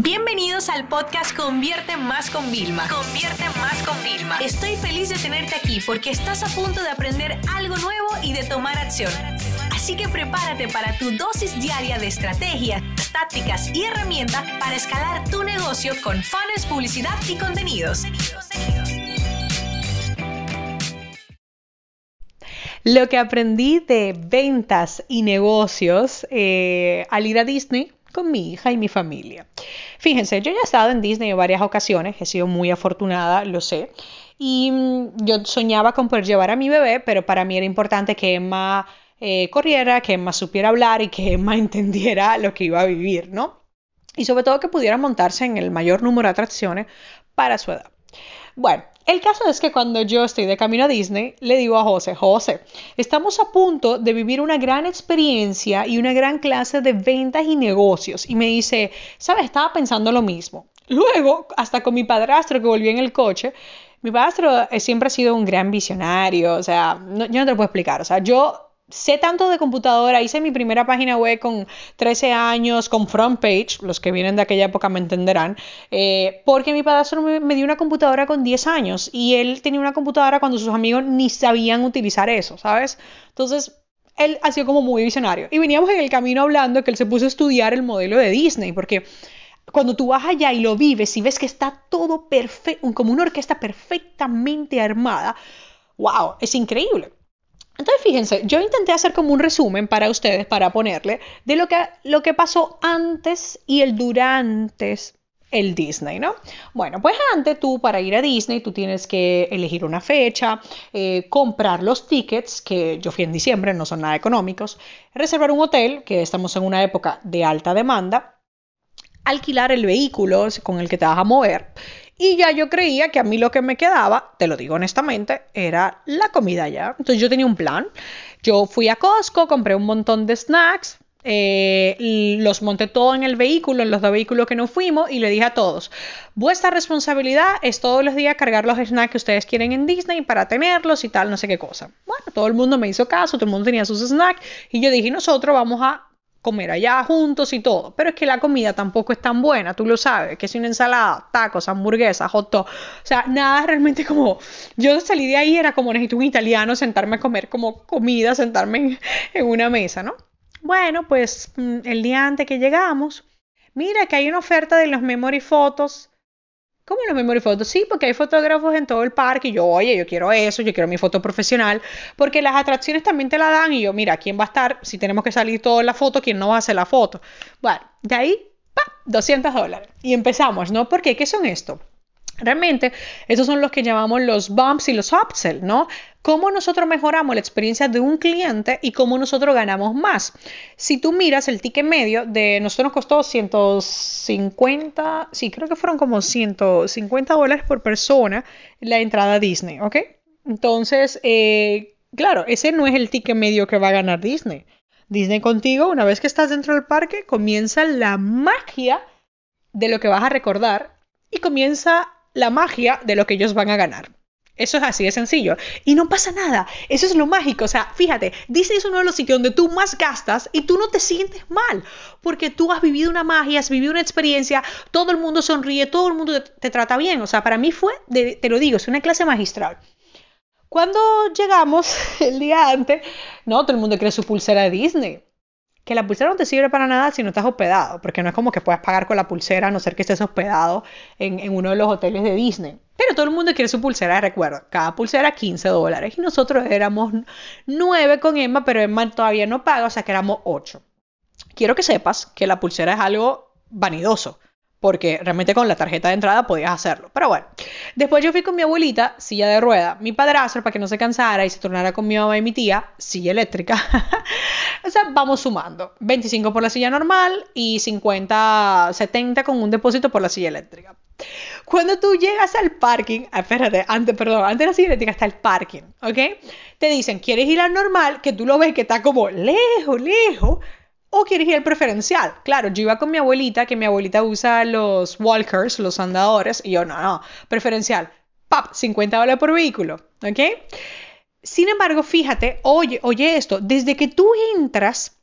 Bienvenidos al podcast Convierte Más con Vilma. Convierte Más con Vilma. Estoy feliz de tenerte aquí porque estás a punto de aprender algo nuevo y de tomar acción. Así que prepárate para tu dosis diaria de estrategias, tácticas y herramientas para escalar tu negocio con fans, publicidad y contenidos. Lo que aprendí de ventas y negocios eh, al ir a Disney con mi hija y mi familia. Fíjense, yo ya he estado en Disney en varias ocasiones, he sido muy afortunada, lo sé. Y mm, yo soñaba con poder llevar a mi bebé, pero para mí era importante que Emma eh, corriera, que Emma supiera hablar y que Emma entendiera lo que iba a vivir, ¿no? Y sobre todo que pudiera montarse en el mayor número de atracciones para su edad. Bueno, el caso es que cuando yo estoy de camino a Disney, le digo a José, José, estamos a punto de vivir una gran experiencia y una gran clase de ventas y negocios. Y me dice, ¿sabes? Estaba pensando lo mismo. Luego, hasta con mi padrastro que volvió en el coche, mi padrastro siempre ha sido un gran visionario, o sea, yo no te lo puedo explicar, o sea, yo sé tanto de computadora, hice mi primera página web con 13 años, con front page, los que vienen de aquella época me entenderán, eh, porque mi padre me, me, dio una computadora con 10 años y él tenía una computadora cuando sus amigos ni sabían utilizar eso, ¿sabes? Entonces, él ha sido como muy visionario. Y veníamos en el camino hablando que él se puso a estudiar el modelo de Disney, porque cuando tú vas allá y lo vives y ves que está todo perfecto, como una orquesta perfectamente armada, wow, es increíble. Entonces, fíjense, yo intenté hacer como un resumen para ustedes, para ponerle, de lo que, lo que pasó antes y el durante el Disney, ¿no? Bueno, pues antes tú para ir a Disney tú tienes que elegir una fecha, eh, comprar los tickets, que yo fui en diciembre, no son nada económicos, reservar un hotel, que estamos en una época de alta demanda, alquilar el vehículo con el que te vas a mover y ya yo creía que a mí lo que me quedaba, te lo digo honestamente, era la comida ya. Entonces yo tenía un plan. Yo fui a Costco, compré un montón de snacks, eh, los monté todo en el vehículo, en los dos vehículos que nos fuimos, y le dije a todos, vuestra responsabilidad es todos los días cargar los snacks que ustedes quieren en Disney para tenerlos y tal, no sé qué cosa. Bueno, todo el mundo me hizo caso, todo el mundo tenía sus snacks, y yo dije, nosotros vamos a comer allá juntos y todo. Pero es que la comida tampoco es tan buena, tú lo sabes, que es una ensalada, tacos, hamburguesas, hot dog. O sea, nada realmente como... Yo salí de ahí, era como necesito un italiano sentarme a comer como comida, sentarme en, una mesa, ¿no? Bueno, pues mm, el día antes que llegamos, mira que hay una oferta de los memory fotos ¿Cómo los memory photos? Sí, porque hay fotógrafos en todo el parque y yo, oye, yo quiero eso, yo quiero mi foto profesional, porque las atracciones también te la dan y yo, mira, ¿quién va a estar? Si tenemos que salir toda la foto, ¿quién no va a hacer la foto? Bueno, de ahí, ¡pa! 200 dólares. Y empezamos, ¿no? ¿Por qué? ¿Qué son esto? Realmente, esos son los que llamamos los bumps y los upsells, ¿no? Cómo nosotros mejoramos la experiencia de un cliente y cómo nosotros ganamos más. Si tú miras el ticket medio de nosotros nos costó 150, sí, creo que fueron como 150 dólares por persona la entrada a Disney, ¿ok? Entonces, eh, claro, ese no es el ticket medio que va a ganar Disney. Disney contigo, una vez que estás dentro del parque, comienza la magia de lo que vas a recordar y comienza la magia de lo que ellos van a ganar. Eso es así de sencillo. Y no pasa nada. Eso es lo mágico. O sea, fíjate, Disney es uno de los sitios donde tú más gastas y tú no te sientes mal. Porque tú has vivido una magia, has vivido una experiencia, todo el mundo sonríe, todo el mundo te, trata bien. O sea, para mí fue, te lo digo, es una clase magistral. Cuando llegamos el día antes, no, todo el mundo quiere su pulsera de Disney que la pulsera no te sirve para nada si no estás hospedado, porque no es como que puedas pagar con la pulsera a no ser que estés hospedado en, uno de los hoteles de Disney. Pero todo el mundo quiere su pulsera recuerdo. Cada pulsera 15 dólares. Y nosotros éramos 9 con Emma, pero Emma todavía no paga, o sea que éramos 8. Quiero que sepas que la pulsera es algo vanidoso porque realmente con la tarjeta de entrada podías hacerlo. Pero bueno, después yo fui con mi abuelita, silla de rueda, mi padrastro para que no se cansara y se tornara con mi mamá y mi tía, silla eléctrica. o sea, vamos sumando. 25 por la silla normal y 50, 70 con un depósito por la silla eléctrica. Cuando tú llegas al parking, ah, espérate, antes, perdón, antes de la silla eléctrica está el parking, ¿ok? Te dicen, ¿quieres ir al normal? Que tú lo ves que está como lejos, lejos o quieres ir al preferencial. Claro, yo iba con mi abuelita, que mi abuelita usa los walkers, los andadores, y yo no, no, preferencial. ¡Pap! 50 dólares por vehículo, ¿ok? Sin embargo, fíjate, oye, oye esto, desde que tú entras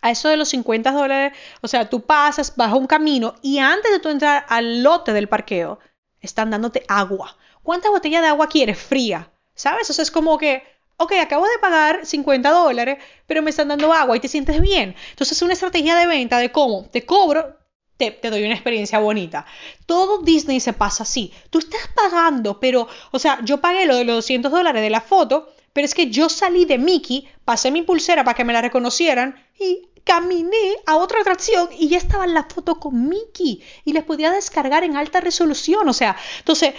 a eso de los 50 dólares, o sea, tú pasas, bajo un camino y antes de tú entrar al lote del parqueo, están dándote agua. ¿Cuántas botellas de agua quieres? Fría. ¿Sabes? O sea, es como que, ok, acabo de pagar 50 dólares, pero me están dando agua y te sientes bien. Entonces es una estrategia de venta de cómo te cobro, te, te, doy una experiencia bonita. Todo Disney se pasa así. Tú estás pagando, pero, o sea, yo pagué lo de los 200 dólares de la foto, pero es que yo salí de Mickey, pasé mi pulsera para que me la reconocieran y caminé a otra atracción y ya estaba la foto con Mickey y les podía descargar en alta resolución. O sea, entonces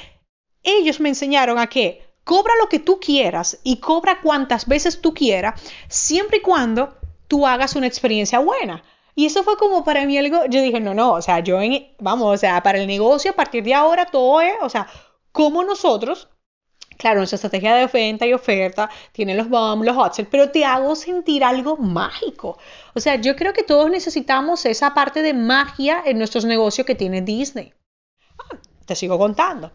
ellos me enseñaron a que cobra lo que tú quieras y cobra cuantas veces tú quieras, siempre y cuando tú hagas una experiencia buena. Y eso fue como para mí algo, yo dije, no, no, o sea, yo, vamos, o sea, para el negocio a partir de ahora todo es, o sea, como nosotros Claro, nuestra estrategia de venta y oferta tiene los bombs, los hot pero te hago sentir algo mágico. O sea, yo creo que todos necesitamos esa parte de magia en nuestros negocios que tiene Disney. Ah, te sigo contando.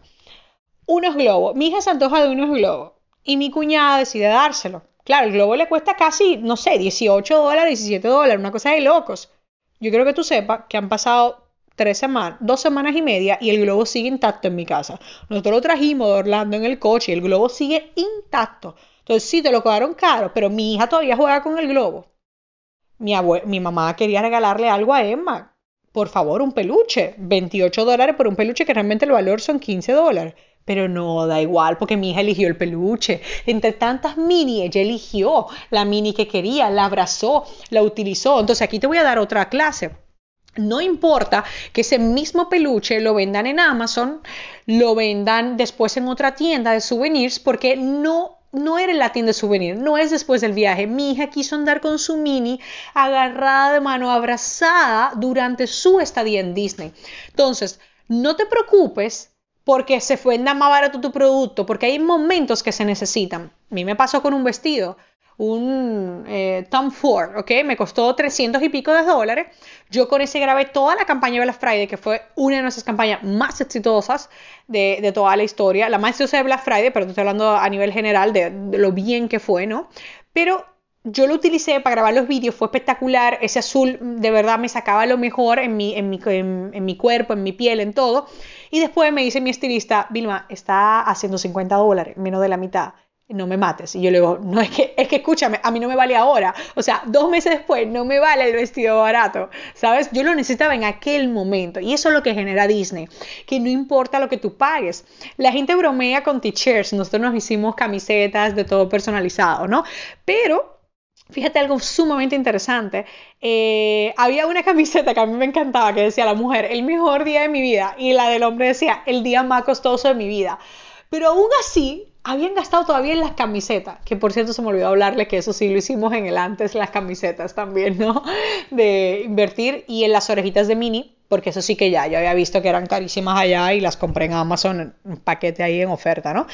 Unos globos. Mi hija se antoja de unos globos y mi cuñada decide dárselo. Claro, el globo le cuesta casi, no sé, 18 dólares, 17 dólares, una cosa de locos. Yo creo que tú sepas que han pasado tres semanas, dos semanas y media y el globo sigue intacto en mi casa. Nosotros lo trajimos de Orlando en el coche y el globo sigue intacto. Entonces sí, te lo cobraron caro, pero mi hija todavía juega con el globo. Mi, mi mamá quería regalarle algo a Emma. Por favor, un peluche. 28 dólares por un peluche que realmente el valor son 15 dólares. Pero no, da igual, porque mi hija eligió el peluche. Entre tantas mini, ella eligió la mini que quería, la abrazó, la utilizó. Entonces aquí te voy a dar otra clase. No importa que ese mismo peluche lo vendan en Amazon, lo vendan después en otra tienda de souvenirs, porque no no era en la tienda de souvenir, no es después del viaje. Mi hija quiso andar con su mini agarrada de mano, abrazada durante su estadía en Disney. Entonces, no te preocupes porque se fue más barato tu producto, porque hay momentos que se necesitan. A mí me pasó con un vestido un eh, Tom Ford, ¿ok? Me costó 300 y pico de dólares. Yo con ese grabé toda la campaña de Black Friday, que fue una de nuestras campañas más exitosas de, de toda la historia. La más exitosa de Black Friday, pero estoy hablando a nivel general de, lo bien que fue, ¿no? Pero yo lo utilicé para grabar los vídeos, fue espectacular. Ese azul de verdad me sacaba lo mejor en mi, en mi, en mi cuerpo, en mi piel, en todo. Y después me dice mi estilista, Vilma, está haciendo 50 dólares, menos de la mitad no me mates. Y yo le digo, no, es que, es que escúchame, a mí no me vale ahora. O sea, dos meses después no me vale el vestido barato. ¿Sabes? Yo lo necesitaba en aquel momento. Y eso es lo que genera Disney. Que no importa lo que tú pagues. La gente bromea con t-shirts. Nosotros nos hicimos camisetas de todo personalizado, ¿no? Pero Fíjate algo sumamente interesante. Eh, había una camiseta que a mí me encantaba que decía la mujer, el mejor día de mi vida. Y la del hombre decía, el día más costoso de mi vida. Pero aún así, habían gastado todavía en las camisetas, que por cierto se me olvidó hablarle que eso sí lo hicimos en el antes, las camisetas también, ¿no? De invertir y en las orejitas de mini, porque eso sí que ya, yo había visto que eran carísimas allá y las compré en Amazon, un paquete ahí en oferta, ¿no?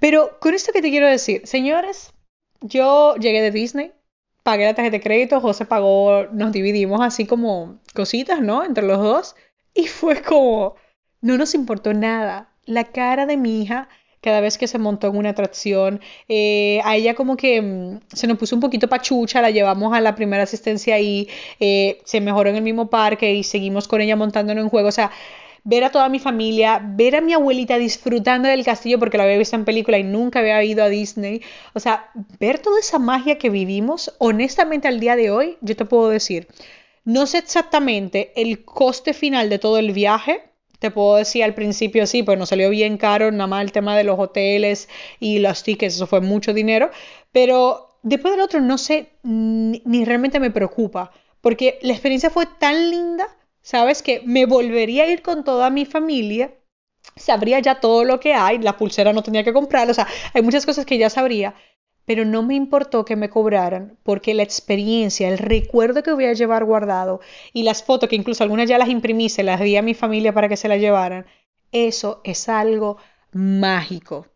Pero con esto que te quiero decir, señores, yo llegué de Disney, pagué la tarjeta de crédito, José pagó, nos dividimos así como cositas, ¿no? Entre los dos, y fue como, no nos importó nada. La cara de mi hija cada vez que se montó en una atracción. Eh, a ella como que mm, se nos puso un poquito pachucha, la llevamos a la primera asistencia y eh, se mejoró en el mismo parque y seguimos con ella montándonos en juego. O sea, ver a toda mi familia, ver a mi abuelita disfrutando del castillo porque la había visto en película y nunca había ido a Disney. O sea, ver toda esa magia que vivimos, honestamente al día de hoy, yo te puedo decir, no sé exactamente el coste final de todo el viaje, te puedo decir al principio sí, pues nos salió bien caro, nada más el tema de los hoteles y los tickets, eso fue mucho dinero, pero después del otro no sé, ni, realmente me preocupa, porque la experiencia fue tan linda, ¿sabes? Que me volvería a ir con toda mi familia, sabría ya todo lo que hay, la pulsera no tenía que comprar, o sea, hay muchas cosas que ya sabría, pero no me importó que me cobraran porque la experiencia, el recuerdo que voy a llevar guardado y las fotos, que incluso algunas ya las imprimí, se las di a mi familia para que se las llevaran, eso es algo mágico.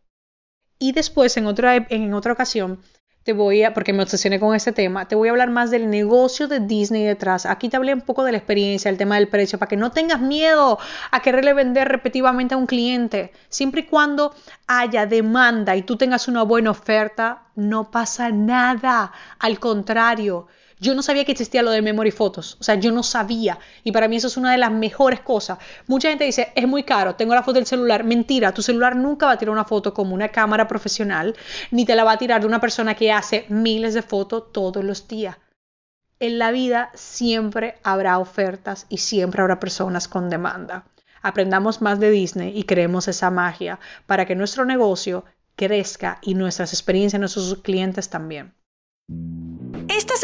Y después, en otra, en otra ocasión, te voy a, porque me obsesioné con este tema, te voy a hablar más del negocio de Disney detrás. Aquí te hablé un poco de la experiencia, el tema del precio, para que no tengas miedo a quererle vender repetitivamente a un cliente. Siempre y cuando haya demanda y tú tengas una buena oferta, no pasa nada. Al contrario, Yo no sabía que existía lo de memory photos, o sea, yo no sabía. Y para mí eso es una de las mejores cosas. Mucha gente dice, es muy caro, tengo la foto del celular. Mentira, tu celular nunca va a tirar una foto como una cámara profesional, ni te la va a tirar de una persona que hace miles de fotos todos los días. En la vida siempre habrá ofertas y siempre habrá personas con demanda. Aprendamos más de Disney y creemos esa magia para que nuestro negocio crezca y nuestras experiencias, nuestros clientes también.